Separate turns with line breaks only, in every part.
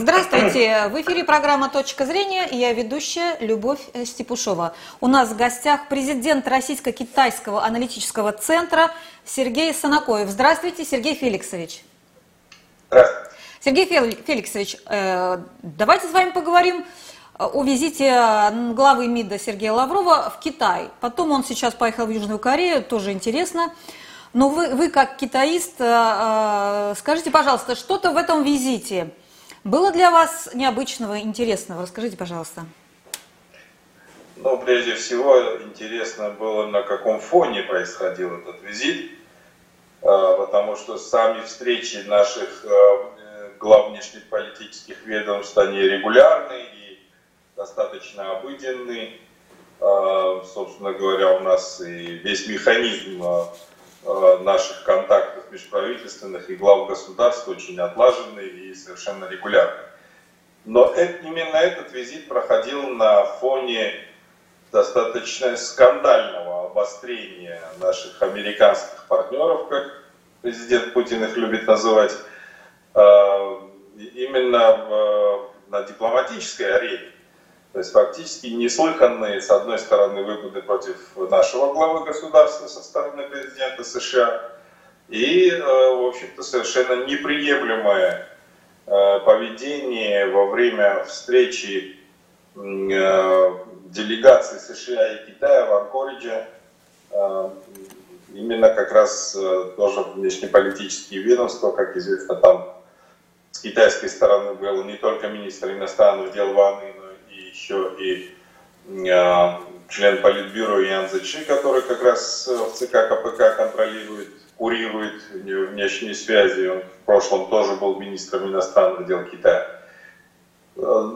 Здравствуйте, в эфире программа «Точка зрения» и я ведущая Любовь Степушова. У нас в гостях президент Российско-Китайского аналитического центра Сергей Санакоев. Здравствуйте, Сергей Феликсович.
Здравствуйте.
Сергей Феликсович, э, давайте с вами поговорим о визите главы МИДа Сергея Лаврова в Китай. Потом он сейчас поехал в Южную Корею, тоже интересно. Но вы, вы как китаист, э, э, скажите, пожалуйста, что-то в этом визите было для вас необычного, интересного? Расскажите, пожалуйста.
Ну, прежде всего, интересно было, на каком фоне происходил этот визит, э, потому что сами встречи наших глав внешнеполитических ведомств, они регулярны и достаточно обыденны. Собственно говоря, у нас и весь механизм наших контактов межправительственных и глав государств очень отлаженный и совершенно регулярный. Но именно этот визит проходил на фоне достаточно скандального обострения наших американских партнеров, как президент Путин их любит называть, э, именно на дипломатической арене. То есть фактически неслыханные, с одной стороны, выгоды против нашего главы государства со стороны президента США, и, э, в общем-то, совершенно неприемлемое э, поведение во время встречи э, делегаций США и Китая в Анкоридже, именно как раз тоже внешнеполитические ведомства, как известно, там с китайской стороны был не только министр иностранных дел Ван еще и э, член Политбюро Ян Зечи, который как раз в ЦК КПК контролирует, курирует внешние связи. Он в прошлом тоже был министром иностранных дел Китая. Э,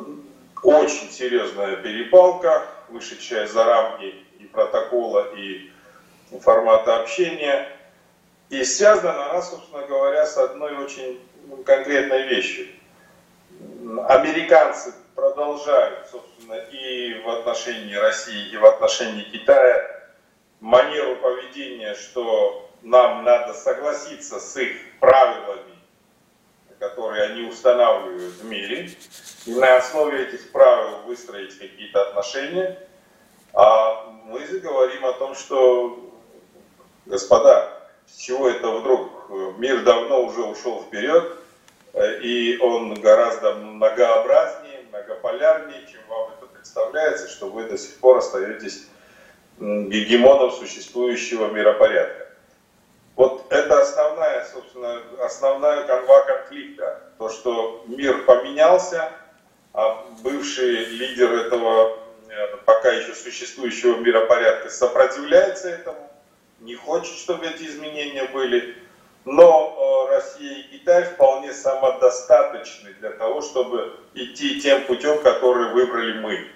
очень серьезная перепалка, вышедшая за рамки и протокола, и формата общения. И связана она, собственно говоря, с одной очень конкретной вещью. Американцы продолжают, собственно, и в отношении России, и в отношении Китая манеру поведения, что нам надо согласиться с их правилами, которые они устанавливают в мире, и на основе этих правил выстроить какие-то отношения. А мы говорим о том, что, господа, с чего это вдруг? Мир давно уже ушел вперед, и он гораздо многообразнее, многополярнее, чем вам это представляется, что вы до сих пор остаетесь гегемоном существующего миропорядка. Вот это основная, собственно, основная канва конфликта. То, что мир поменялся, а бывший лидер этого э, пока еще существующего миропорядка сопротивляется этому, не хочет, чтобы эти изменения были. Но э, Россия и Китай вполне самодостаточны для того, чтобы идти тем путем, который выбрали мы.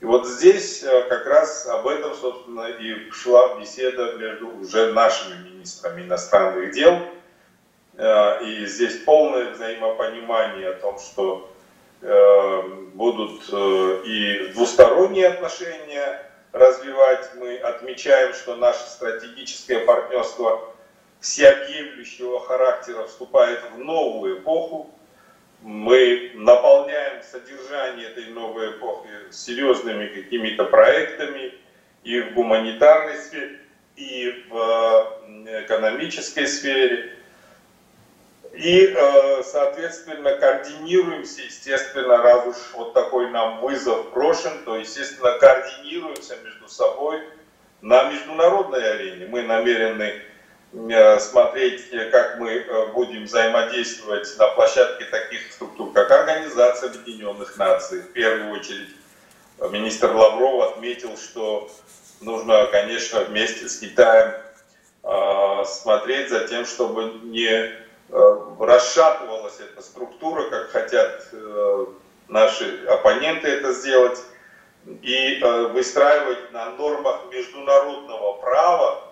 И вот здесь э, как раз об этом, собственно, и шла беседа между уже нашими министрами иностранных дел. Э, и здесь полное взаимопонимание о том, что будут и двусторонние отношения развивать. Мы отмечаем, что наше стратегическое партнерство всеобъемлющего характера вступает в новую эпоху. Мы наполняем содержание этой новой эпохи серьезными какими-то проектами и в гуманитарной сфере, и в э, экономической сфере. И, э, соответственно, координируемся, естественно, раз уж вот такой нам вызов брошен, то, естественно, координируемся между собой на международной арене. Мы намерены смотреть, как мы э, будем взаимодействовать на площадке таких структур, как Организация Объединенных Наций. В первую очередь министр Лавров отметил, что нужно, конечно, вместе с Китаем э, смотреть за тем, чтобы не расшатывалась эта структура, как хотят наши оппоненты это сделать, и выстраивать на нормах международного права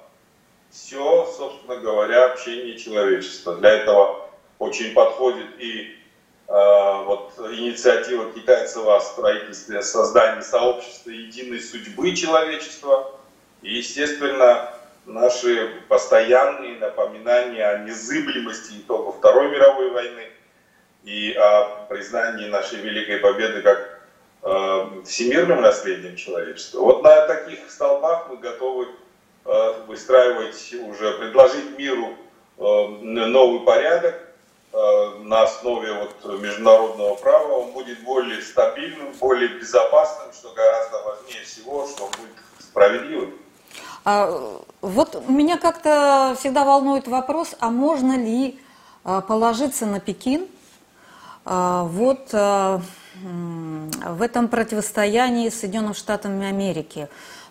все, собственно говоря, общение человечества. Для этого очень подходит и э, вот инициатива китайцев о строительстве, создании сообщества единой судьбы человечества. И, естественно, наши постоянные напоминания о незыблемости итогов Второй мировой войны. и о признании нашей великой победы как э, всемирным наследием человечества. Вот на таких столбах мы готовы выстраивать уже, предложить миру э, новый порядок э, на основе вот международного права. Он будет более стабильным, более безопасным, что гораздо важнее всего, что он будет справедливым.
А, вот меня как-то всегда волнует вопрос, а можно ли а, положиться на Пекин а, вот в этом противостоянии с Соединенными Штатами Америки?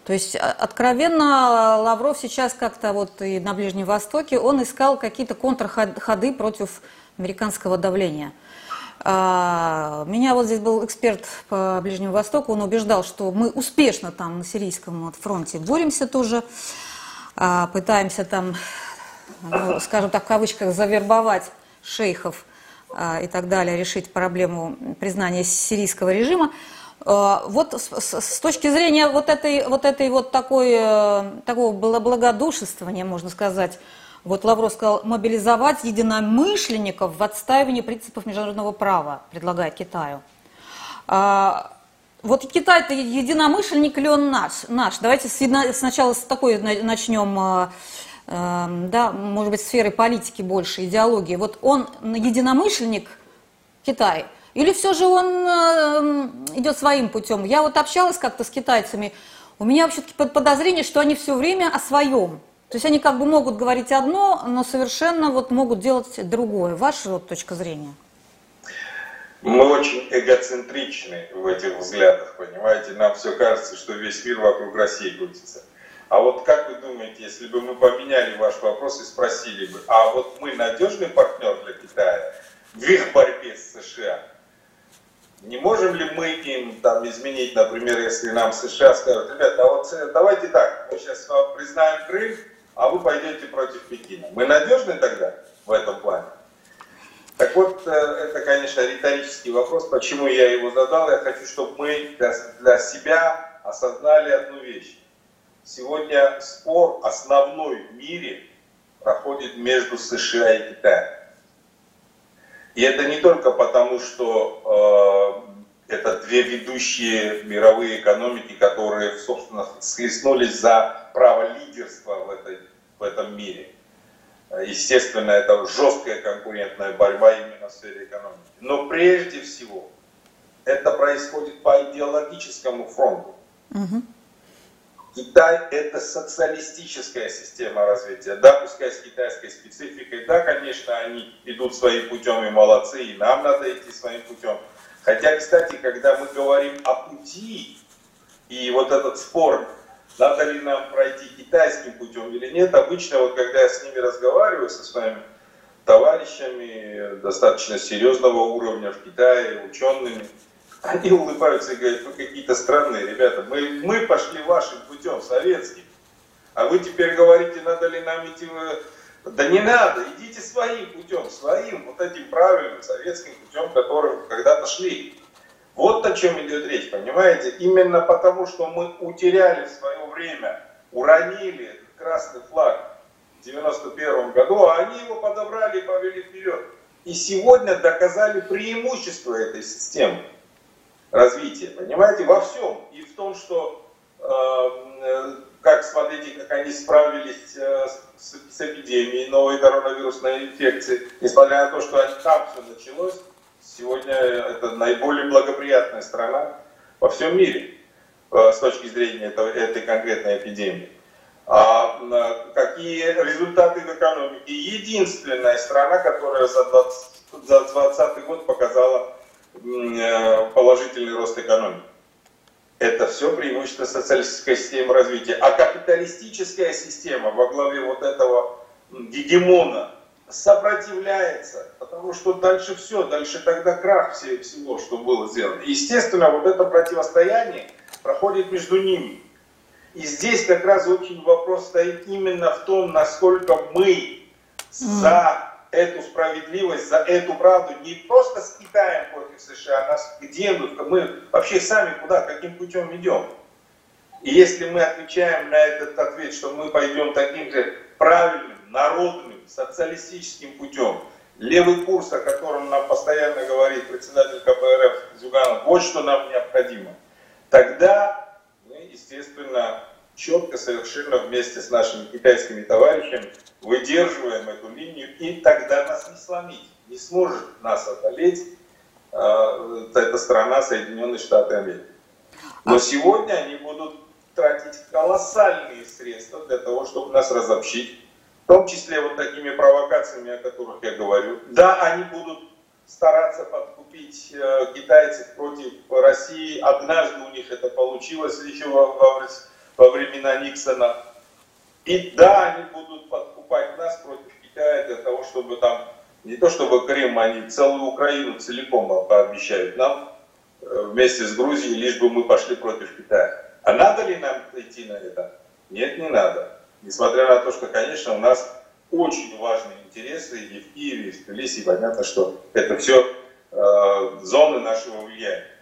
То есть откровенно Лавров сейчас как-то вот и на Ближнем Востоке, он искал какие-то контрходы против американского давления – а, меня вот здесь был эксперт по Ближнему Востоку, он убеждал, что мы успешно там на сирийском фронте боремся тоже, а, пытаемся там, ну, скажем так, в кавычках, завербовать шейхов а, и так далее, решить проблему признания сирийского режима. Вот с, точки зрения вот этой вот, этой вот такой, э, такого благодушествования, можно сказать, вот Лавров сказал, мобилизовать единомышленников в отстаивании принципов международного права, предлагает Китаю. А, вот Китай это единомышленник или он наш? наш? Давайте сначала с такой начнем, а, да, может быть, сферы политики больше, идеологии. Вот он единомышленник Китай, или все же он а, идет своим путем? Я вот общалась как-то с китайцами, у меня вообще-таки подозрение, что они все время о своем. То есть они как бы могут говорить одно, но совершенно вот могут делать другое. Ваша вот точка зрения?
Мы очень эгоцентричны в этих взглядах, понимаете? Нам все кажется, что весь мир вокруг России крутится. А вот как вы думаете, если бы мы поменяли ваш вопрос и спросили бы, а вот мы надежный партнер для Китая в их борьбе с США? Не можем ли мы им там изменить, например, если нам США скажут, ребята, а вот э, давайте так, мы сейчас признаем Крым, а вы пойдете против Пекина. Мы надежны тогда в этом плане? Так вот, э, это, конечно, риторический вопрос. Почему я его задал? Я хочу, чтобы мы для себя осознали одну вещь. Сегодня спор основной в мире проходит между США и Китаем. И это не только потому, что э, это две ведущие мировые экономики, которые, собственно, схлестнулись за право лидерства в, этой, в этом мире. Естественно, это жесткая конкурентная борьба именно в сфере экономики. Но прежде всего, это происходит по идеологическому фронту. Угу. Китай – это социалистическая система развития. Да, пускай с китайской спецификой, да, конечно, они идут своим путем и молодцы, и нам надо идти своим путем. Хотя, кстати, когда мы говорим о пути, и вот этот спор, надо ли нам пройти китайским путем или нет, обычно вот когда я с ними разговариваю, со своими товарищами достаточно серьезного уровня в Китае, учеными, они улыбаются и говорят, вы какие-то странные ребята, мы, мы пошли вашим путем, советским, а вы теперь говорите, надо ли нам идти. Да не надо, идите своим путем, своим, вот этим правильным советским путем, которым когда-то шли. Вот о чем идет речь, понимаете? Именно потому, что мы утеряли в свое время, уронили красный флаг в 91 году, а они его подобрали и повели вперед. И сегодня доказали преимущество этой системы развития, понимаете, во всем. И в том, что, э, как смотрите, как они справились э, с, с эпидемией новой коронавирусной инфекции, несмотря на то, что там все началось, сегодня это наиболее благоприятная страна во всем мире э, с точки зрения этого, этой конкретной эпидемии. А какие результаты в экономике? Единственная страна, которая за 2020 год показала Э, положительный рост экономики. Это все преимущество социалистической системы развития. А капиталистическая система во главе вот этого гегемона сопротивляется, потому что дальше все, дальше тогда крах всего, что было сделано. Естественно, вот это противостояние проходит между ними. И здесь как раз очень вопрос стоит именно в том, насколько мы за эту справедливость, за эту правду не просто с Китаем против США, а нас, где мы, мы вообще сами куда, каким путем идем. И если мы отвечаем на этот ответ, что мы пойдем таким же правильным, народным, социалистическим путем, левый курс, о котором нам постоянно говорит председатель КПРФ Зюганов, вот что нам необходимо, тогда мы, естественно, четко, совершенно вместе с нашими китайскими товарищами выдерживаем эту линию, и тогда нас не сломить, не сможет нас одолеть э, эта страна Соединенные Штаты Америки. Но а сегодня они будут тратить колоссальные средства для того, чтобы нас разобщить, в том числе вот такими провокациями, о которых я говорю. Да, они будут стараться подкупить э, китайцев против России. Однажды у них это получилось еще во, во, во времена Никсона. И да, они будут подкупать нас против Китая для того, чтобы там, не то чтобы Крым, они целую Украину целиком пообещают нам э, вместе с Грузией, лишь бы мы пошли против Китая. А надо ли нам идти на это? Нет, не надо. Несмотря на то, что, конечно, у нас очень важные интересы и в Киеве, и в Тбилиси, понятно, что это все э, зоны нашего влияния.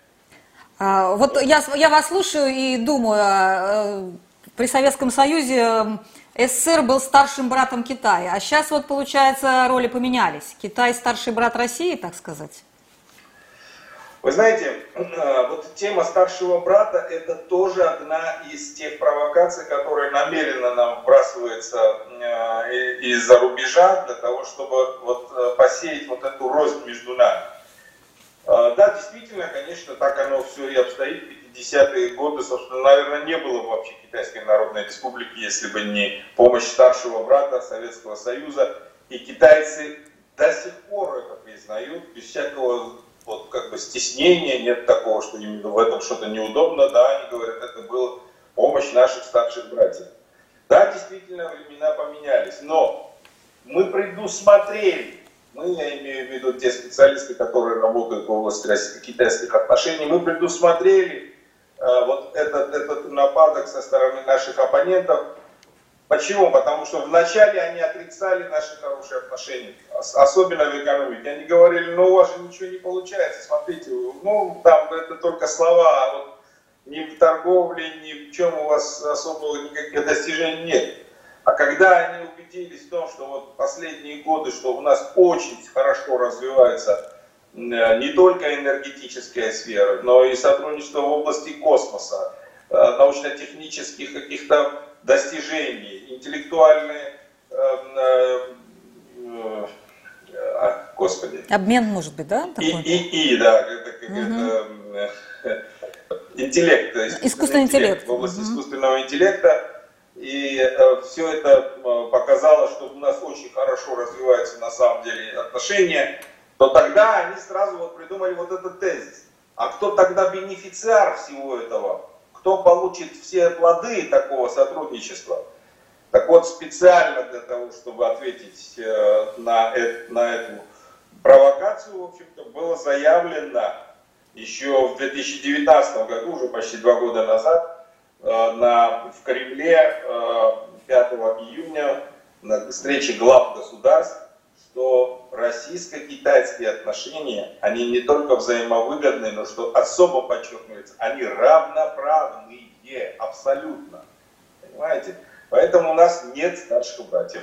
А, вот я, я вас слушаю и думаю, э, при Советском Союзе СССР был старшим братом Китая, а сейчас вот получается роли поменялись. Китай старший брат России, так сказать.
Вы знаете, э, вот тема старшего брата – это тоже одна из тех провокаций, которые намеренно нам вбрасывается э, из-за рубежа для того, чтобы вот посеять вот эту рознь между нами. Да, действительно, конечно, так оно все и обстоит. 50-е годы, собственно, наверное, не было бы вообще Китайской Народной Республики, если бы не помощь старшего брата Советского Союза. И китайцы до сих пор это признают, без всякого вот как бы стеснения, нет такого, что им в этом что-то неудобно, да, они говорят, это была помощь наших старших братьев. Да, действительно, времена поменялись, но мы предусмотрели, мы, я имею в виду те специалисты, которые работают в области российско-китайских отношений, мы предусмотрели э, вот этот, этот нападок со стороны наших оппонентов, Почему? Потому что вначале они отрицали наши хорошие отношения, особенно в экономике. Они говорили, ну у вас же ничего не получается, смотрите, ну там это только слова, а вот ни в торговле, ни в чем у вас особого никаких достижений нет. А когда они убедились в том, что вот последние годы, что у нас очень хорошо развивается э, не только энергетическая сфера, но и сотрудничество в области космоса, э, научно-технических каких-то достижений, интеллектуальные, э,
а, господи. Обмен, может быть, да?
Такой? И, и, и, да, это, угу. это, интеллект.
Искусственный интеллект. интеллект.
В области угу. искусственного интеллекта. И э, все это показало, что у нас очень хорошо развиваются на самом деле отношения, то тогда они сразу вот придумали вот этот тезис. А кто тогда бенефициар всего этого? кто получит все плоды такого сотрудничества. Так вот, специально для того, чтобы ответить э, на, это, на эту провокацию, в общем-то, было заявлено еще в 2019 году, уже почти два года назад, э, на, в Кремле 5 э, июня на встрече глав государств, что российско-китайские отношения, они не только взаимовыгодны, но что особо подчеркивается, они равноправные, абсолютно. Понимаете? Поэтому у нас нет старших братьев.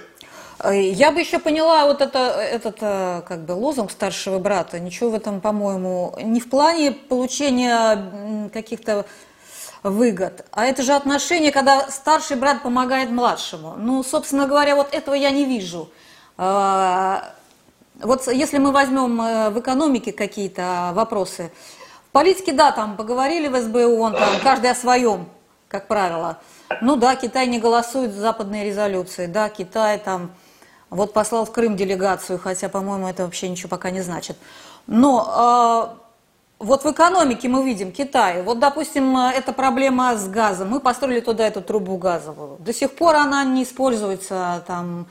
Я бы еще поняла вот это, этот э, как бы лозунг старшего брата. Ничего в этом, по-моему, не в плане получения каких-то выгод, а это же отношение, когда старший брат помогает младшему. Ну, собственно говоря, вот этого я не вижу. А, вот если мы возьмем э, в экономике какие-то вопросы, в политике, да, там поговорили в СБУ, он там, каждый о своем, как правило. Ну да, Китай не голосует за западные резолюции, да, Китай там вот послал в Крым делегацию, хотя, по-моему, это вообще ничего пока не значит. Но э, вот в экономике мы видим Китай. Вот, допустим, эта проблема с газом. Мы построили туда эту трубу газовую. До сих пор она не используется там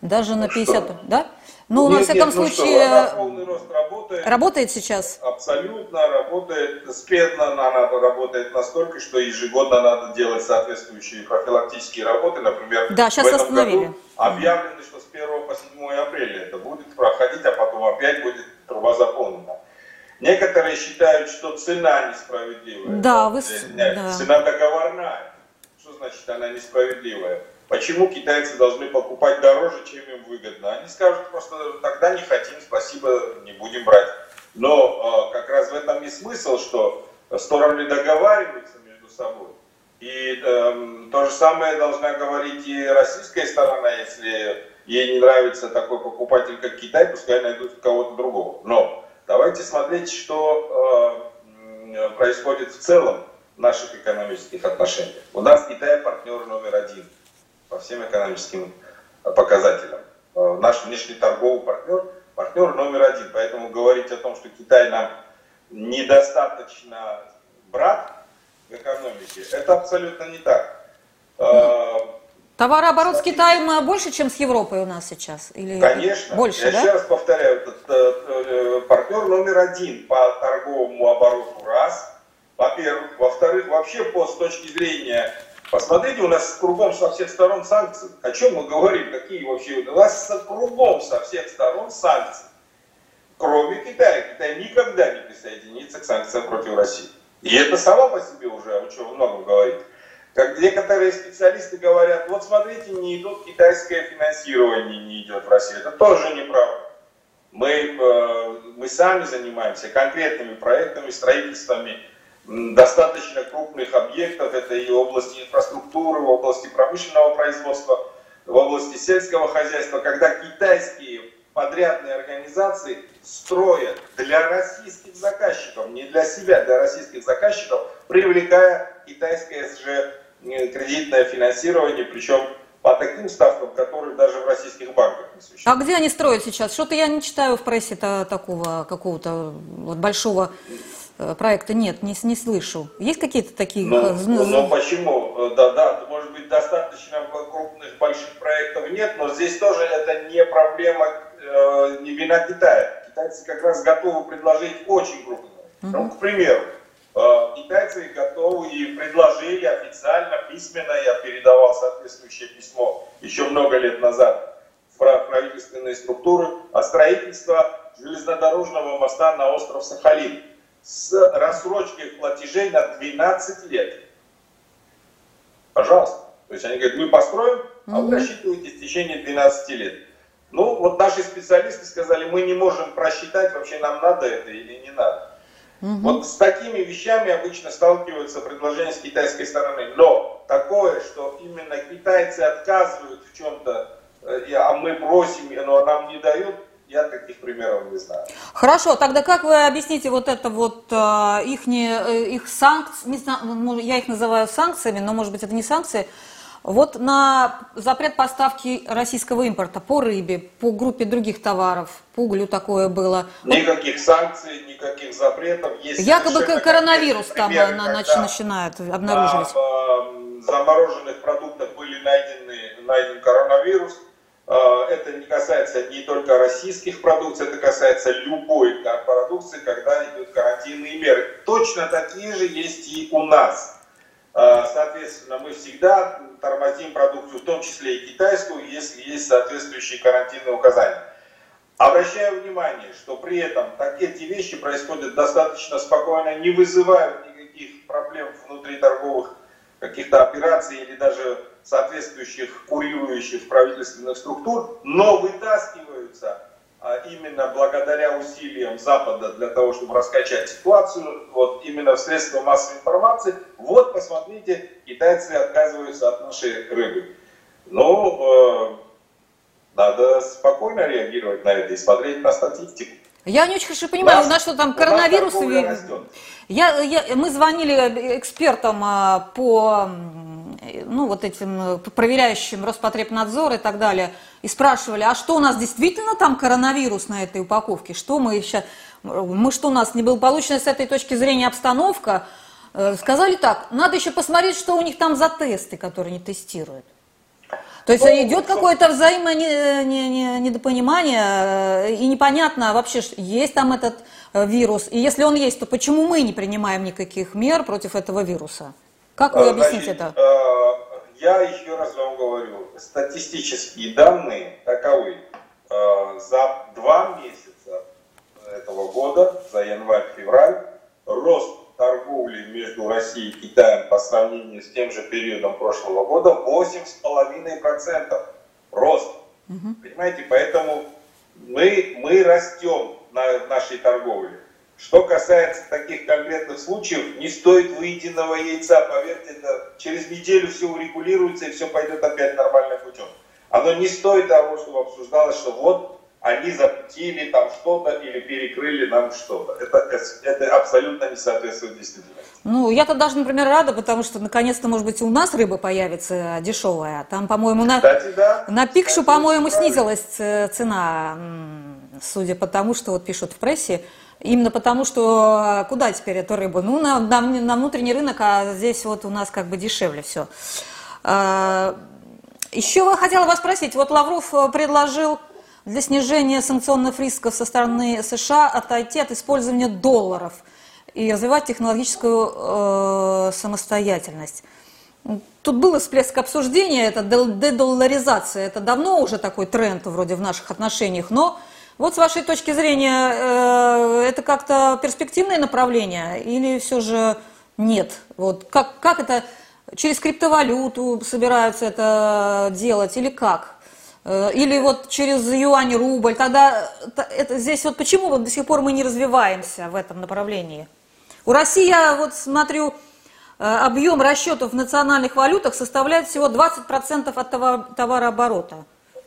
даже на 50, что? да? Ну, нет, на всяком нет, случае... Ну что, полный рост работает. Работает сейчас?
Абсолютно работает. Спедно она работает настолько, что ежегодно надо делать соответствующие профилактические работы. Например,
да, сейчас
в этом
остановили.
году объявлено, что с 1 по 7 апреля это будет проходить, а потом опять будет труба заполнена. Некоторые считают, что цена несправедливая.
Да, вы...
Да. Цена договорная. Что значит она несправедливая? почему китайцы должны покупать дороже, чем им выгодно. Они скажут просто, тогда не хотим, спасибо, не будем брать. Но как раз в этом и смысл, что стороны договариваются между собой. И э, то же самое должна говорить и российская сторона, если ей не нравится такой покупатель, как Китай, пускай найдут кого-то другого. Но давайте смотреть, что э, происходит в целом в наших экономических отношениях. У нас Китай партнер номер один по всем экономическим показателям. Э, наш внешний торговый партнер партнер номер один. Поэтому говорить о том, что Китай нам недостаточно брат в экономике, это абсолютно не так.
Э, Товарооборот с Китаем больше, чем с Европой у нас сейчас?
Или Конечно.
Больше,
Я
да?
еще раз повторяю, это, э, партнер номер один по торговому обороту раз. Во-первых. Во-вторых, вообще по с точки зрения Посмотрите, у нас кругом со всех сторон санкции. О чем мы говорим? Какие вообще? У нас кругом со всех сторон санкции. Кроме Китая. Китай никогда не присоединится к санкциям против России. И это само по себе уже, о чем много говорит. Как некоторые специалисты говорят, вот смотрите, не идут китайское финансирование, не идет в Россию. Это тоже неправда. Мы, э, мы сами занимаемся конкретными проектами, строительствами достаточно крупных объектов. Это и области инфраструктуры, в области промышленного производства, в области сельского хозяйства, когда китайские подрядные организации строят для российских заказчиков, не для себя, для российских заказчиков, привлекая китайское же кредитное финансирование, причем по таким ставкам, которые даже в российских банках не существуют.
А где они строят сейчас? Что-то я не читаю в прессе такого какого-то вот большого э, проекта нет, не, не слышу. Есть какие-то такие?
Ну, ну почему? Э, да, да, может быть, достаточно крупных больших проектов нет, но здесь тоже это не проблема, э, не вина Китая. Китайцы как раз готовы предложить очень крупные. Угу. Ну, к примеру, Э, китайцы готовы и предложили официально, письменно, я передавал соответствующее письмо еще много лет назад в правительственные структуры, о строительстве железнодорожного моста на остров Сахалин с рассрочкой платежей на 12 лет. Пожалуйста. То есть они говорят, мы построим, а вы рассчитываете в течение 12 лет. Ну, вот наши специалисты сказали, мы не можем просчитать, вообще нам надо это или не надо. Угу. Вот с такими вещами обычно сталкиваются предложения с китайской стороны. Но такое, что именно китайцы отказывают в чем-то, э, а мы просим, но нам не дают, я таких примеров не знаю.
Хорошо, тогда как вы объясните вот это вот э, их, не, э, их санкции, не я их называю санкциями, но может быть это не санкции, вот на запрет поставки российского импорта по рыбе, по группе других товаров, по углю такое было.
Никаких санкций, никаких запретов.
Есть Якобы коронавирус там нач, начинает обнаруживать.
На замороженных продуктах были найдены, найден коронавирус. А, это не касается не только российских продукций, это касается любой продукции, когда идут карантинные меры. Точно такие же есть и у нас. А, соответственно, мы всегда тормозим продукцию, в том числе и китайскую, если есть соответствующие карантинные указания. Обращаю внимание, что при этом так, эти вещи происходят достаточно спокойно, не вызывают никаких проблем внутри торговых каких-то операций или даже соответствующих курирующих правительственных структур, но вытаскиваются именно благодаря усилиям Запада для того, чтобы раскачать ситуацию, вот именно в средства массовой информации, вот посмотрите, китайцы отказываются от нашей рыбы. Ну, э, надо спокойно реагировать на это и смотреть на статистику.
Я не очень хорошо понимаю, нас, у нас что там коронавирус? Я, я, мы звонили экспертам а, по ну, вот этим проверяющим Роспотребнадзор и так далее, и спрашивали, а что у нас действительно там коронавирус на этой упаковке? Что мы еще, мы что у нас неблагополучная с этой точки зрения обстановка? Э, сказали так, надо еще посмотреть, что у них там за тесты, которые они тестируют. То есть ну, идет какое-то взаимонедопонимание, э, и непонятно вообще, есть там этот э, вирус, и если он есть, то почему мы не принимаем никаких мер против этого вируса? Как вы объясните Значит, это?
Я еще раз вам говорю, статистические данные таковы. За два месяца этого года, за январь-февраль, рост торговли между Россией и Китаем по сравнению с тем же периодом прошлого года 8,5% рост. Угу. Понимаете, поэтому мы, мы растем на нашей торговле. Что касается таких конкретных случаев, не стоит выеденного яйца, поверьте, это через неделю все урегулируется и все пойдет опять нормальным путем. Оно не стоит того, чтобы обсуждалось, что вот они запретили там что-то или перекрыли нам что-то. Это, это абсолютно не соответствует действительности.
Ну, я-то даже, например, рада, потому что наконец-то, может быть, у нас рыба появится дешевая. Там, по-моему, на, Кстати, да. на пикшу, по-моему, снизилась цена, судя по тому, что вот пишут в прессе. Именно потому, что а, куда теперь эту рыбу? Ну, на, на, на внутренний рынок, а здесь вот у нас как бы дешевле все. А, еще хотела вас спросить, вот Лавров э, предложил для снижения санкционных рисков со стороны США отойти от использования долларов и развивать технологическую э, самостоятельность. Тут был всплеск обсуждения, это дедолларизация, это давно уже такой тренд вроде в наших отношениях, но вот с вашей точки зрения, э, это как-то перспективное направление или все же нет? Вот как, как это, через криптовалюту собираются это делать или как? Э, или вот через юань, рубль, тогда это, здесь вот почему вот до сих пор мы не развиваемся в этом направлении? У России, я вот смотрю, э, объем расчетов в национальных валютах составляет всего 20% от товарооборота.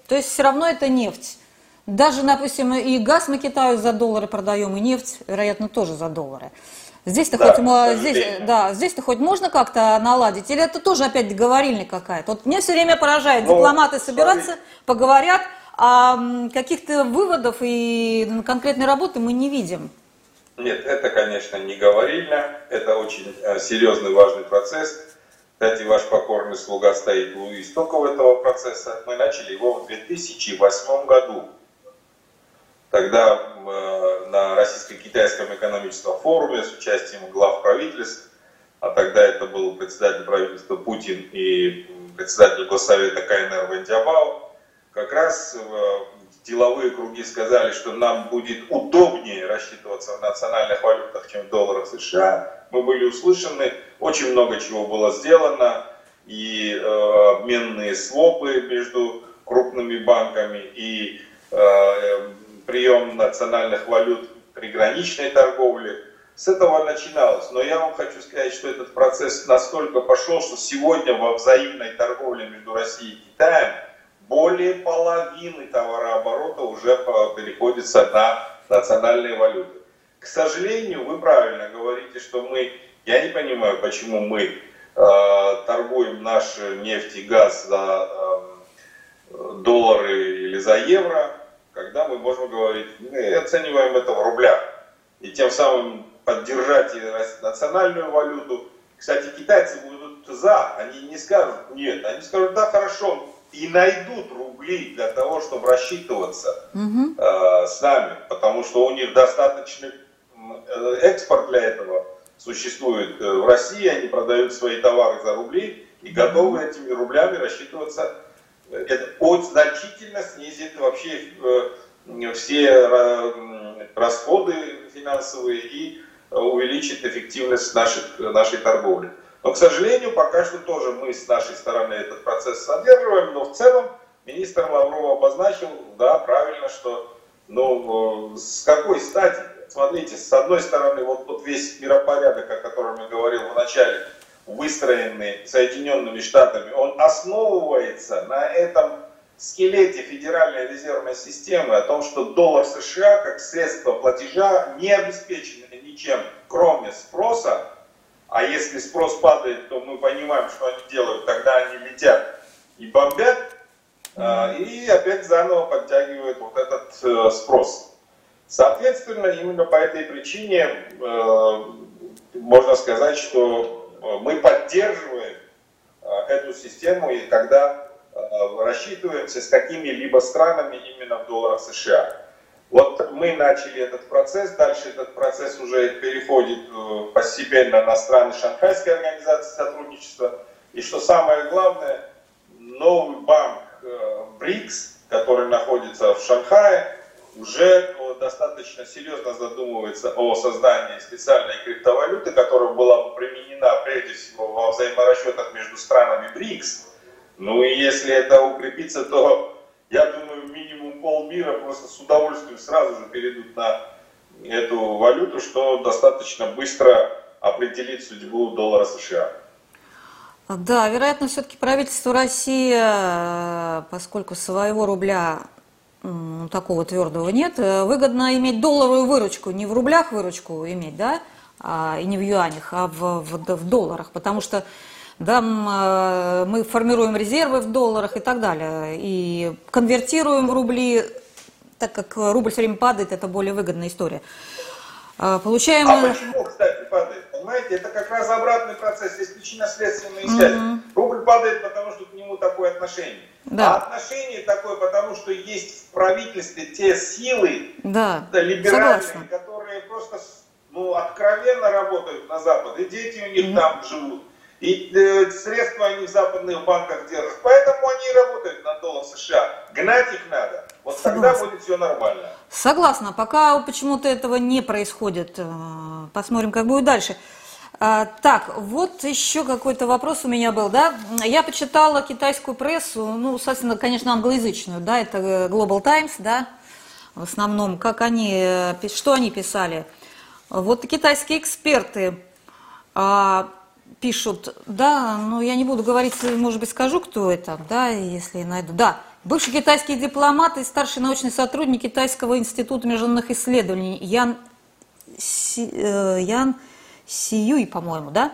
То есть все равно это нефть. Даже, допустим, и газ мы Китаю за доллары продаем, и нефть, вероятно, тоже за доллары. Здесь-то да, хоть, здесь, да, здесь-то хоть можно как-то наладить, или это тоже опять договорильня какая-то? Вот меня все время поражает, ну, дипломаты собираются, смотри. поговорят, а каких-то выводов и конкретной работы мы не видим.
Нет, это, конечно, не говорильно, это очень э, серьезный, важный процесс. Кстати, ваш покорный слуга стоит у истоков этого процесса. Мы начали его в 2008 году. Тогда э, на российско-китайском экономическом форуме с участием глав правительств, а тогда это был председатель правительства Путин и председатель Госсовета КНР Вендиабао, как раз э, деловые круги сказали, что нам будет удобнее рассчитываться в национальных валютах, чем в долларах США. Мы были услышаны, очень много чего было сделано, и э, обменные свопы между крупными банками, и э, прием национальных валют при граничной торговле. С этого начиналось. Но я вам хочу сказать, что этот процесс настолько пошел, что сегодня во взаимной торговле между Россией и Китаем более половины товарооборота уже переходится на национальные валюты. К сожалению, вы правильно говорите, что мы, я не понимаю, почему мы э, торгуем наш нефть и газ за э, доллары или за евро, когда мы можем говорить, мы оцениваем это в рублях, и тем самым поддержать национальную валюту. Кстати, китайцы будут за, они не скажут нет, они скажут, да, хорошо, и найдут рубли для того, чтобы рассчитываться угу. э, с нами, потому что у них достаточный э, экспорт для этого существует э, в России, они продают свои товары за рубли и готовы этими рублями рассчитываться это значительно снизит вообще э, все э, расходы финансовые и увеличит эффективность наших, нашей торговли. Но, к сожалению, пока что тоже мы с нашей стороны этот процесс содерживаем, но в целом министр Лавров обозначил, да, правильно, что ну, э, с какой стати? Смотрите, с одной стороны, вот, вот весь миропорядок, о котором я говорил в начале, выстроенный Соединенными Штатами, он основывается на этом скелете Федеральной резервной системы, о том, что доллар США как средство платежа не обеспечено ничем, кроме спроса, а если спрос падает, то мы понимаем, что они делают, тогда они летят и бомбят, а, и опять заново подтягивают вот этот э, спрос. Соответственно, именно по этой причине э, можно сказать, что мы поддерживаем э, эту систему, и когда э, рассчитываемся с какими-либо странами именно в долларах США. Вот мы начали этот процесс, дальше этот процесс уже переходит постепенно на страны Шанхайской организации сотрудничества. И что самое главное, новый банк БРИКС, который находится в Шанхае, уже достаточно серьезно задумывается о создании специальной криптовалюты, которая была бы применена прежде всего во взаиморасчетах между странами БРИКС. Ну и если это укрепится, то я думаю, минимум полмира просто с удовольствием сразу же перейдут на эту валюту, что достаточно быстро определит судьбу доллара США.
Да, вероятно, все-таки правительство России, э, поскольку своего рубля такого твердого нет, э, выгодно иметь долларовую выручку, не в рублях выручку иметь, да, а, и не в юанях, а в, в, в долларах, потому что да, э, мы формируем резервы в долларах и так далее, и конвертируем в рубли, так как рубль все время падает, это более выгодная история.
Получаем... А почему, кстати, падает? Понимаете, это как раз обратный процесс, есть причинно-следственные связи. Mm-hmm. Рубль падает, потому что к нему такое отношение. Да. А отношение такое, потому что есть в правительстве те силы
да.
Да, либеральные, Согласна. которые просто ну, откровенно работают на Запад. И дети у них mm-hmm. там живут. И э, средства они в западных банках держат. Поэтому они и работают на доллар США. Гнать их надо. Вот Согласна. тогда будет все нормально.
Согласна. Пока почему-то этого не происходит. Э, посмотрим, как будет дальше. А, так, вот еще какой-то вопрос у меня был, да? Я почитала китайскую прессу, ну, собственно, конечно, англоязычную, да, это э, Global Times, да, в основном, как они, э, что они писали. Вот китайские эксперты а, пишут, да, ну, я не буду говорить, может быть, скажу, кто это, да, если найду, да, бывший китайский дипломат и старший научный сотрудник Китайского института международных исследований Ян, Си, э, Ян Сиюй, по-моему, да,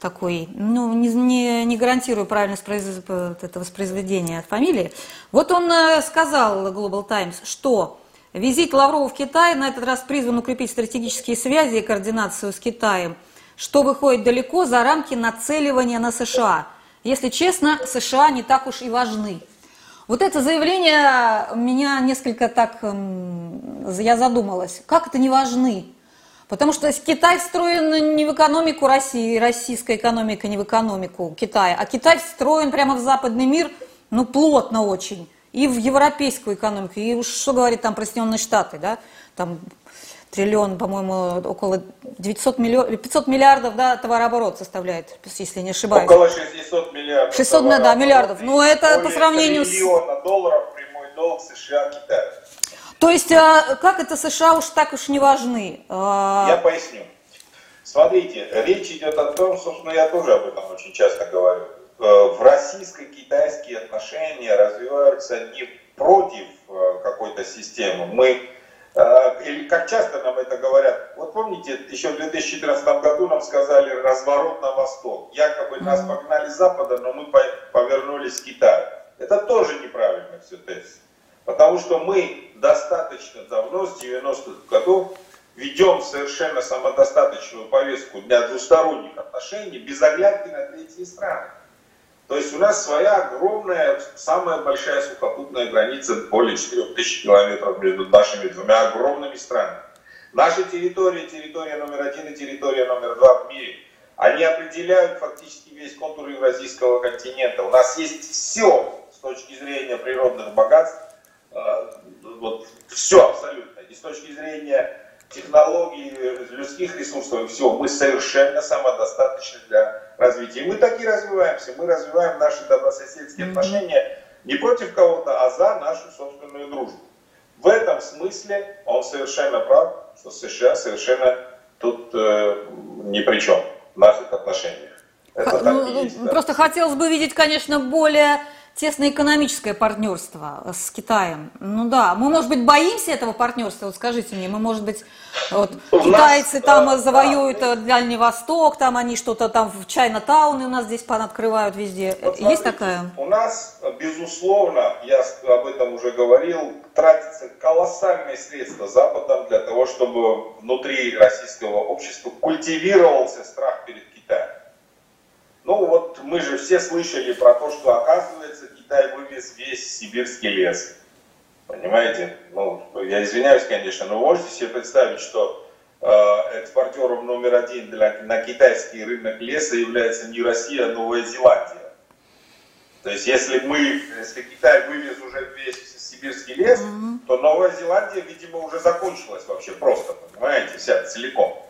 такой, ну, не, не, не гарантирую правильность произ... это воспроизведения фамилии. Вот он э, сказал Global Times, что визит Лаврова в Китай на этот раз призван укрепить стратегические связи и координацию с Китаем, что выходит далеко за рамки нацеливания на США. Если честно, США не так уж и важны. Вот это заявление меня несколько так, я задумалась, как это не важны? Потому что Китай встроен не в экономику России, российская экономика не в экономику Китая, а Китай встроен прямо в западный мир, ну, плотно очень, и в европейскую экономику, и уж что говорить там про Соединенные Штаты, да, там триллион, по-моему, около 900 миллион, 500 миллиардов, да, товарооборот составляет, если не ошибаюсь.
Около 600 миллиардов.
600, да, миллиардов. Ну, это по сравнению
с... Миллиона долларов прямой долг США-Китая.
То есть, а, как это США уж так уж не важны?
А, я поясню. Смотрите, речь идет о том, собственно, я тоже об этом очень часто говорю. Э, в российско-китайские отношения развиваются не против э, какой-то системы. Мы, э, или как часто нам это говорят, вот помните, еще в 2014 году нам сказали разворот на восток. Якобы нас погнали с запада, но мы повернулись к Китаю. Это тоже неправильно все тезис. Потому что мы достаточно давно, с 90-х годов, ведем совершенно самодостаточную повестку для двусторонних отношений без оглядки на третьи страны. То есть у нас своя огромная, самая большая сухопутная граница, более 4000 километров между нашими двумя огромными странами. Наша территория, территория номер один и территория номер два в мире, они определяют фактически весь контур Евразийского континента. У нас есть все с точки зрения природных богатств, вот все абсолютно. И с точки зрения технологий, людских ресурсов и всего, мы совершенно самодостаточны для развития. И мы так и развиваемся. Мы развиваем наши добрососедские отношения не против кого-то, а за нашу собственную дружбу. В этом смысле он совершенно прав, что США совершенно тут э, ни при чем в наших отношениях.
Это ну, есть, да. Просто хотелось бы видеть, конечно, более тесное экономическое партнерство с Китаем. Ну да, мы, может быть, боимся этого партнерства, вот скажите мне, мы, может быть, вот, у китайцы нас, там да, завоюют да. Дальний Восток, там они что-то там в Чайна-тауны у нас здесь открывают везде. Вот, смотрите, Есть такая?
У нас, безусловно, я об этом уже говорил, тратятся колоссальные средства Западом для того, чтобы внутри российского общества культивировался страх перед Китаем. Ну вот мы же все слышали про то, что оказывается Китай вывез весь сибирский лес. Понимаете? Ну, я извиняюсь, конечно, но можете себе представить, что э, экспортером номер один для, на китайский рынок леса является не Россия, а Новая Зеландия. То есть если мы, если Китай вывез уже весь сибирский лес, mm-hmm. то Новая Зеландия, видимо, уже закончилась вообще просто, понимаете, вся целиком.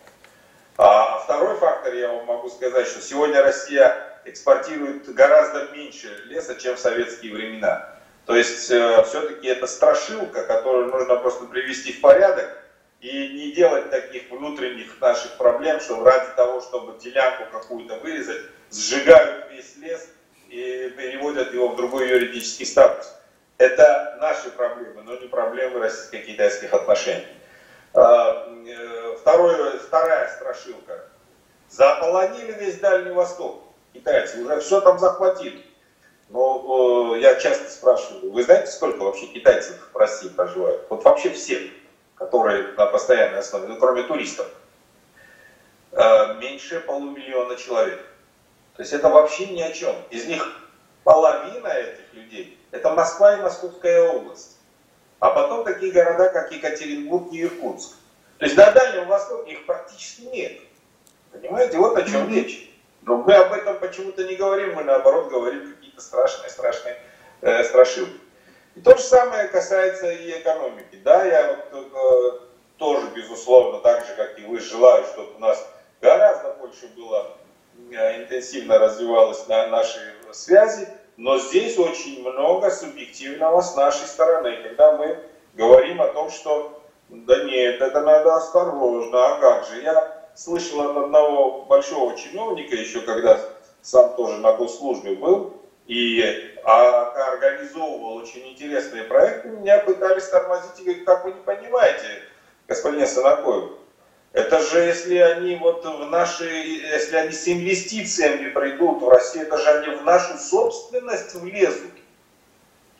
А второй фактор, я вам могу сказать, что сегодня Россия экспортирует гораздо меньше леса, чем в советские времена. То есть э, все-таки это страшилка, которую нужно просто привести в порядок и не делать таких внутренних наших проблем, что ради того, чтобы делянку какую-то вырезать, сжигают весь лес и переводят его в другой юридический статус. Это наши проблемы, но не проблемы российско-китайских отношений. А, э, второе, вторая страшилка. Заполонили весь Дальний Восток. Китайцы уже все там захватили. Но э, я часто спрашиваю, вы знаете, сколько вообще китайцев в России проживают? Вот вообще все, которые на постоянной основе, ну кроме туристов. Э, меньше полумиллиона человек. То есть это вообще ни о чем. Из них половина этих людей – это Москва и Московская область. А потом такие города, как Екатеринбург и Иркутск. То есть на Дальнем Востоке их практически нет. Понимаете, вот о чем речь. Но мы об этом почему-то не говорим, мы наоборот говорим какие-то страшные, страшные э, страшилки. И то же самое касается и экономики. Да, я вот, э, тоже, безусловно, так же, как и вы, желаю, чтобы у нас гораздо больше было э, интенсивно развивалось на наши связи, но здесь очень много субъективного с нашей стороны, когда мы говорим о том, что да нет, это надо осторожно, а как же. Я слышал от одного большого чиновника, еще когда сам тоже на госслужбе был, и а, организовывал очень интересные проекты, меня пытались тормозить и говорить, как вы не понимаете, господин Санакоев, это же если они вот в наши, если они с инвестициями придут в Россию, это же они в нашу собственность влезут.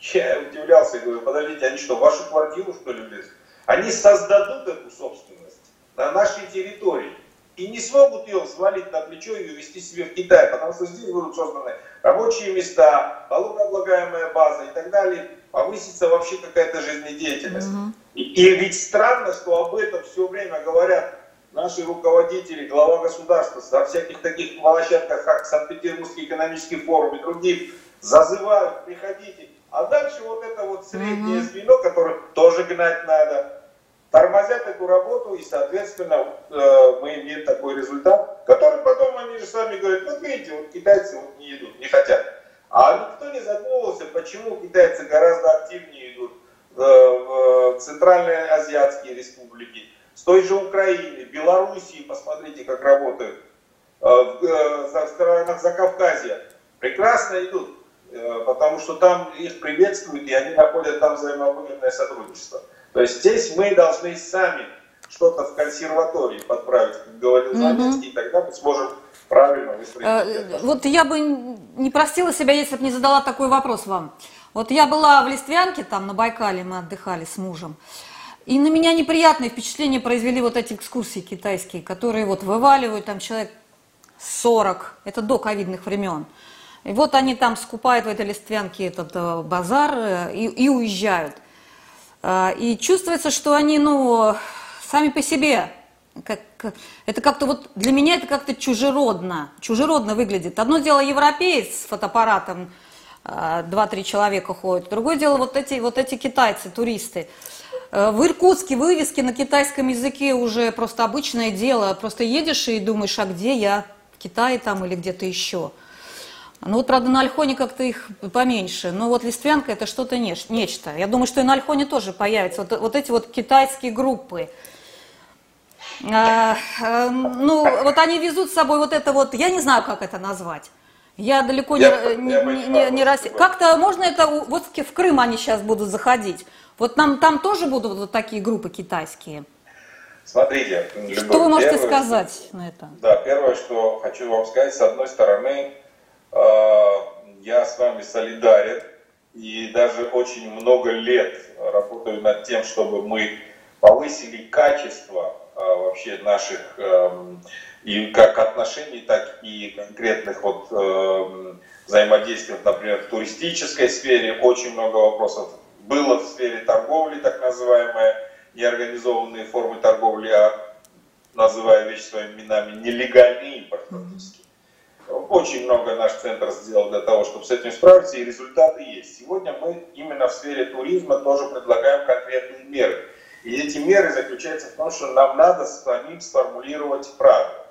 Я удивлялся и говорю, подождите, они что, в вашу квартиру что ли влезут? Они создадут эту собственность на нашей территории и не смогут ее взвалить на плечо и увезти себе в Китай, потому что здесь будут созданы рабочие места, налогооблагаемая база и так далее, повысится вообще какая-то жизнедеятельность. Mm-hmm. И, и ведь странно, что об этом все время говорят наши руководители, глава государства за всяких таких площадках, как Санкт-Петербургский экономический форум и другие, зазывают, приходите. А дальше вот это вот среднее звено, которое тоже гнать надо, тормозят эту работу, и, соответственно, э, мы имеем такой результат, который потом они же сами говорят, вот видите, вот китайцы вот не идут, не хотят. А никто не задумывался, почему китайцы гораздо активнее идут в центральные азиатские республики, с той же Украины, Белоруссии, посмотрите, как работают, э, э, в странах Закавказья. Прекрасно идут, э, потому что там их приветствуют, и они находят там взаимовыгодное сотрудничество. То есть здесь мы должны сами что-то в консерватории подправить, как говорил Заменский, mm-hmm. и тогда мы сможем правильно выстроить.
Вот я бы не простила себя, если бы не задала такой вопрос вам. Вот я была в Листвянке, там на Байкале мы отдыхали с мужем. И на меня неприятные впечатления произвели вот эти экскурсии китайские, которые вот вываливают там человек 40, это до ковидных времен. И вот они там скупают в этой листвянке этот э, базар э, и, и уезжают. Э, и чувствуется, что они, ну, сами по себе, как, это как-то вот, для меня это как-то чужеродно, чужеродно выглядит. Одно дело европеец с фотоаппаратом, э, два-три человека ходят, другое дело вот эти, вот эти китайцы, туристы. Э, в Иркутске вывески на китайском языке уже просто обычное дело. Просто едешь и думаешь, а где я? В Китае там или где-то еще. Ну вот, правда, на Альхоне как-то их поменьше. Но вот Листвянка это что-то нечто. Я думаю, что и на Альхоне тоже появятся вот, вот эти вот китайские группы. А, а, ну, вот они везут с собой вот это вот, я не знаю, как это назвать. Я далеко я, не, я не, не, не Россия. Как-то можно это, вот в Крым они сейчас будут заходить. Вот нам там тоже будут вот такие группы китайские.
Смотрите,
Любовь, что вы можете первое, сказать на это?
Да, первое, что хочу вам сказать, с одной стороны, э, я с вами солидарен и даже очень много лет работаю над тем, чтобы мы повысили качество э, вообще наших э, и как отношений, так и конкретных вот э, взаимодействий, например, в туристической сфере очень много вопросов было в сфере торговли, так называемые неорганизованные формы торговли, а называя вещи своими именами, нелегальный импорт фактически. Очень много наш центр сделал для того, чтобы с этим справиться, и результаты есть. Сегодня мы именно в сфере туризма тоже предлагаем конкретные меры. И эти меры заключаются в том, что нам надо самим сформулировать правила.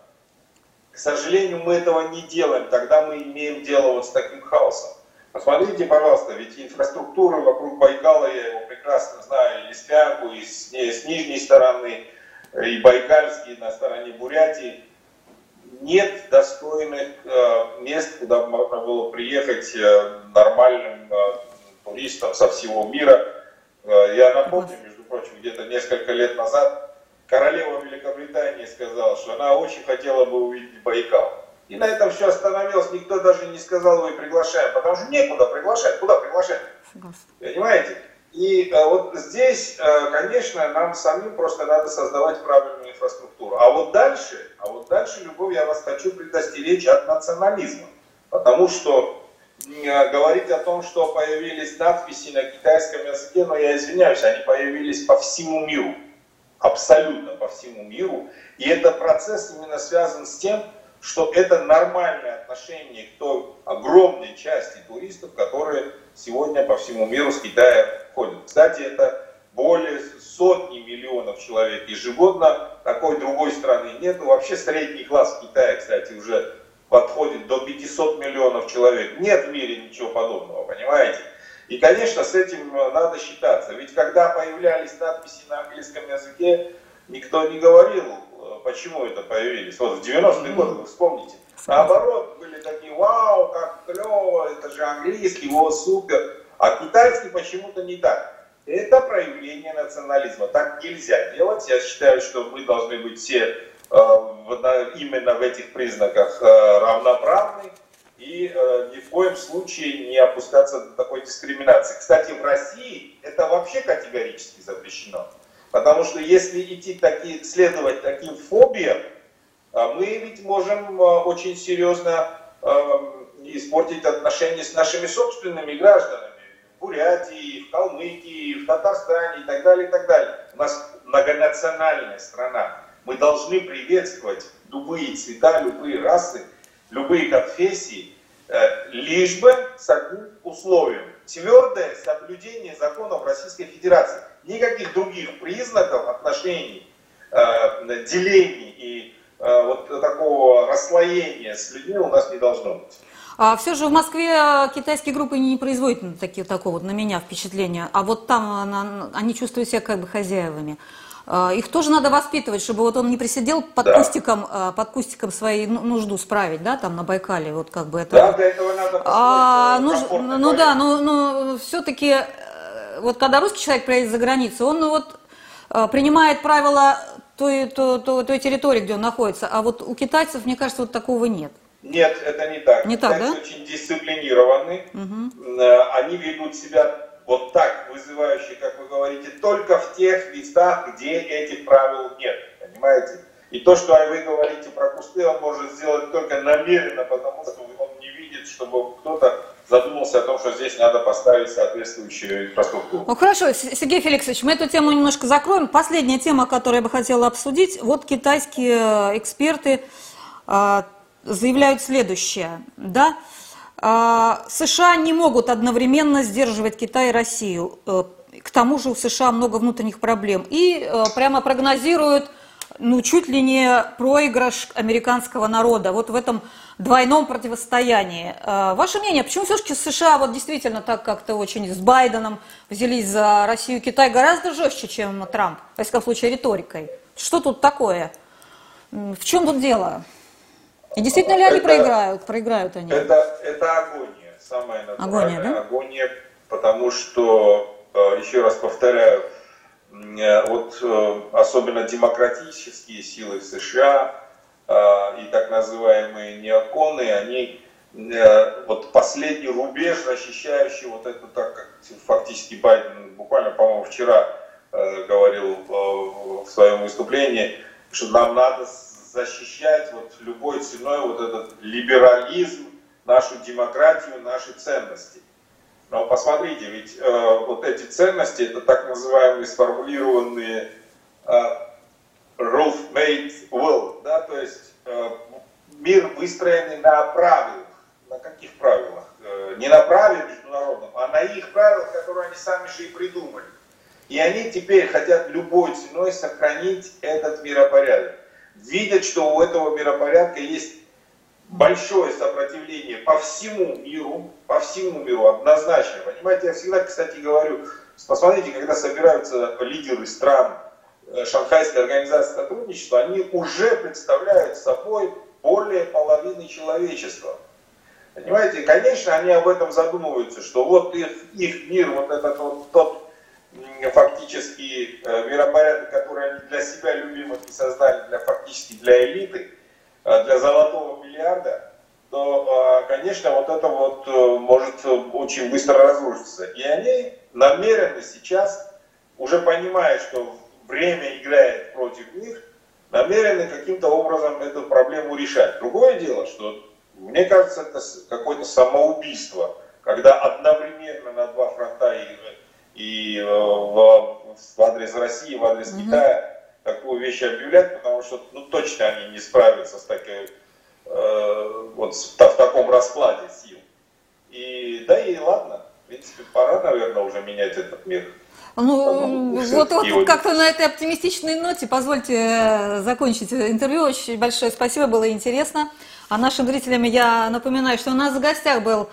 К сожалению, мы этого не делаем, тогда мы имеем дело вот с таким хаосом. Посмотрите, пожалуйста, ведь инфраструктура вокруг Байкала, я его прекрасно знаю, и Листвянку, и с, и с нижней стороны, и Байкальский на стороне Бурятии. Нет достойных э, мест, куда можно было приехать э, нормальным э, туристам со всего мира. Э, я напомню, между прочим, где-то несколько лет назад королева Великобритании сказала, что она очень хотела бы увидеть Байкал. И на этом все остановилось, никто даже не сказал, вы приглашаем, потому что некуда приглашать, куда приглашать? Понимаете? И а, вот здесь, а, конечно, нам самим просто надо создавать правильную инфраструктуру. А вот дальше, а вот дальше, Любовь, я вас хочу предостеречь от национализма. Потому что а, говорить о том, что появились надписи на китайском языке, но я извиняюсь, они появились по всему миру. Абсолютно по всему миру. И этот процесс именно связан с тем, что это нормальное отношение к той огромной части туристов, которые сегодня по всему миру с Китая ходят. Кстати, это более сотни миллионов человек ежегодно, такой другой страны нет. Вообще средний класс Китая, кстати, уже подходит до 500 миллионов человек. Нет в мире ничего подобного, понимаете? И, конечно, с этим надо считаться. Ведь когда появлялись надписи на английском языке, никто не говорил, почему это появились. Вот в 90-е годы, вы вспомните. Наоборот, были такие, вау, как клево, это же английский, о, супер. А китайский почему-то не так. Это проявление национализма. Так нельзя делать. Я считаю, что мы должны быть все э, именно в этих признаках э, равноправны и э, ни в коем случае не опускаться до такой дискриминации. Кстати, в России это вообще категорически запрещено. Потому что если идти таки, следовать таким фобиям, а, мы ведь можем а, очень серьезно а, испортить отношения с нашими собственными гражданами. В Бурятии, в Калмыкии, в Татарстане и так далее, и так далее. У нас многонациональная страна. Мы должны приветствовать любые цвета, любые расы, любые конфессии, э, лишь бы с одним условием. Твердое соблюдение законов Российской Федерации никаких других признаков отношений, э, делений и э, вот такого расслоения с людьми у нас не должно быть.
А все же в Москве китайские группы не производят такие, такого на меня впечатления, а вот там она, они чувствуют себя как бы хозяевами. А, их тоже надо воспитывать, чтобы вот он не присидел под да. кустиком, а, под кустиком своей ну, нужду справить, да, там на Байкале, вот как бы это.
Да, для этого надо а,
ну, ну да, но, но все-таки вот когда русский человек приедет за границу, он ну, вот э, принимает правила той, той, той, той территории, где он находится, а вот у китайцев, мне кажется, вот такого нет.
Нет, это не так.
Не так,
Китайцы
да?
очень дисциплинированы, угу. они ведут себя вот так вызывающе, как вы говорите, только в тех местах, где этих правил нет, понимаете? И то, что вы говорите про кусты, он может сделать только намеренно, потому что он не видит, чтобы кто-то задумался о том, что здесь надо поставить соответствующую инфраструктуру.
Ну хорошо, Сергей Феликсович, мы эту тему немножко закроем. Последняя тема, которую я бы хотела обсудить. Вот китайские э, эксперты э, заявляют следующее. Да? Э, США не могут одновременно сдерживать Китай и Россию. Э, к тому же у США много внутренних проблем. И э, прямо прогнозируют ну, чуть ли не проигрыш американского народа. Вот в этом двойном противостоянии. А, ваше мнение, почему все-таки США вот действительно так как-то очень с Байденом взялись за Россию и Китай гораздо жестче, чем Трамп, в всяком случае риторикой? Что тут такое? В чем тут дело? И действительно ли это, они проиграют? Проиграют они?
Это, это агония, самая натуральная
агония, да?
агония, потому что, э, еще раз повторяю, э, вот э, особенно демократические силы в США, и так называемые неоконы, они вот последний рубеж, защищающий вот это, так как фактически Байден буквально, по-моему, вчера говорил в своем выступлении, что нам надо защищать вот любой ценой вот этот либерализм, нашу демократию, наши ценности. Но посмотрите, ведь э, вот эти ценности, это так называемые сформулированные э, roof-made world, да, то есть э, мир, выстроенный на правилах. На каких правилах? Э, не на правилах международном, а на их правилах, которые они сами же и придумали. И они теперь хотят любой ценой сохранить этот миропорядок. Видят, что у этого миропорядка есть большое сопротивление по всему миру, по всему миру, однозначно. Понимаете, я всегда, кстати, говорю, посмотрите, когда собираются лидеры стран э, Шанхайской организации сотрудничества, они уже представляют собой более половины человечества. Понимаете, конечно, они об этом задумываются, что вот их, их мир, вот этот вот тот фактически э, миропорядок, который они для себя любимых и создали, для фактически для элиты, э, для золотого миллиарда, то, э, конечно, вот это вот может очень быстро разрушиться. И они намеренно сейчас, уже понимая, что время играет против них, намерены каким-то образом эту проблему решать. Другое дело, что мне кажется, это какое-то самоубийство, когда одновременно на два фронта и, и э, в, в адрес России, в адрес mm-hmm. Китая такую вещь объявлять, потому что ну, точно они не справятся с такой, э, вот в, в таком раскладе сил. И да и ладно, в принципе, пора, наверное, уже менять этот мир.
Ну, вот, вот как-то на этой оптимистичной ноте позвольте э, закончить интервью. Очень большое спасибо, было интересно. А нашим зрителям я напоминаю, что у нас в гостях был,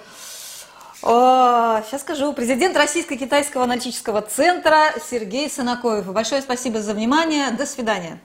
сейчас скажу, президент Российско-Китайского аналитического центра Сергей Санакоев. Большое спасибо за внимание. До свидания.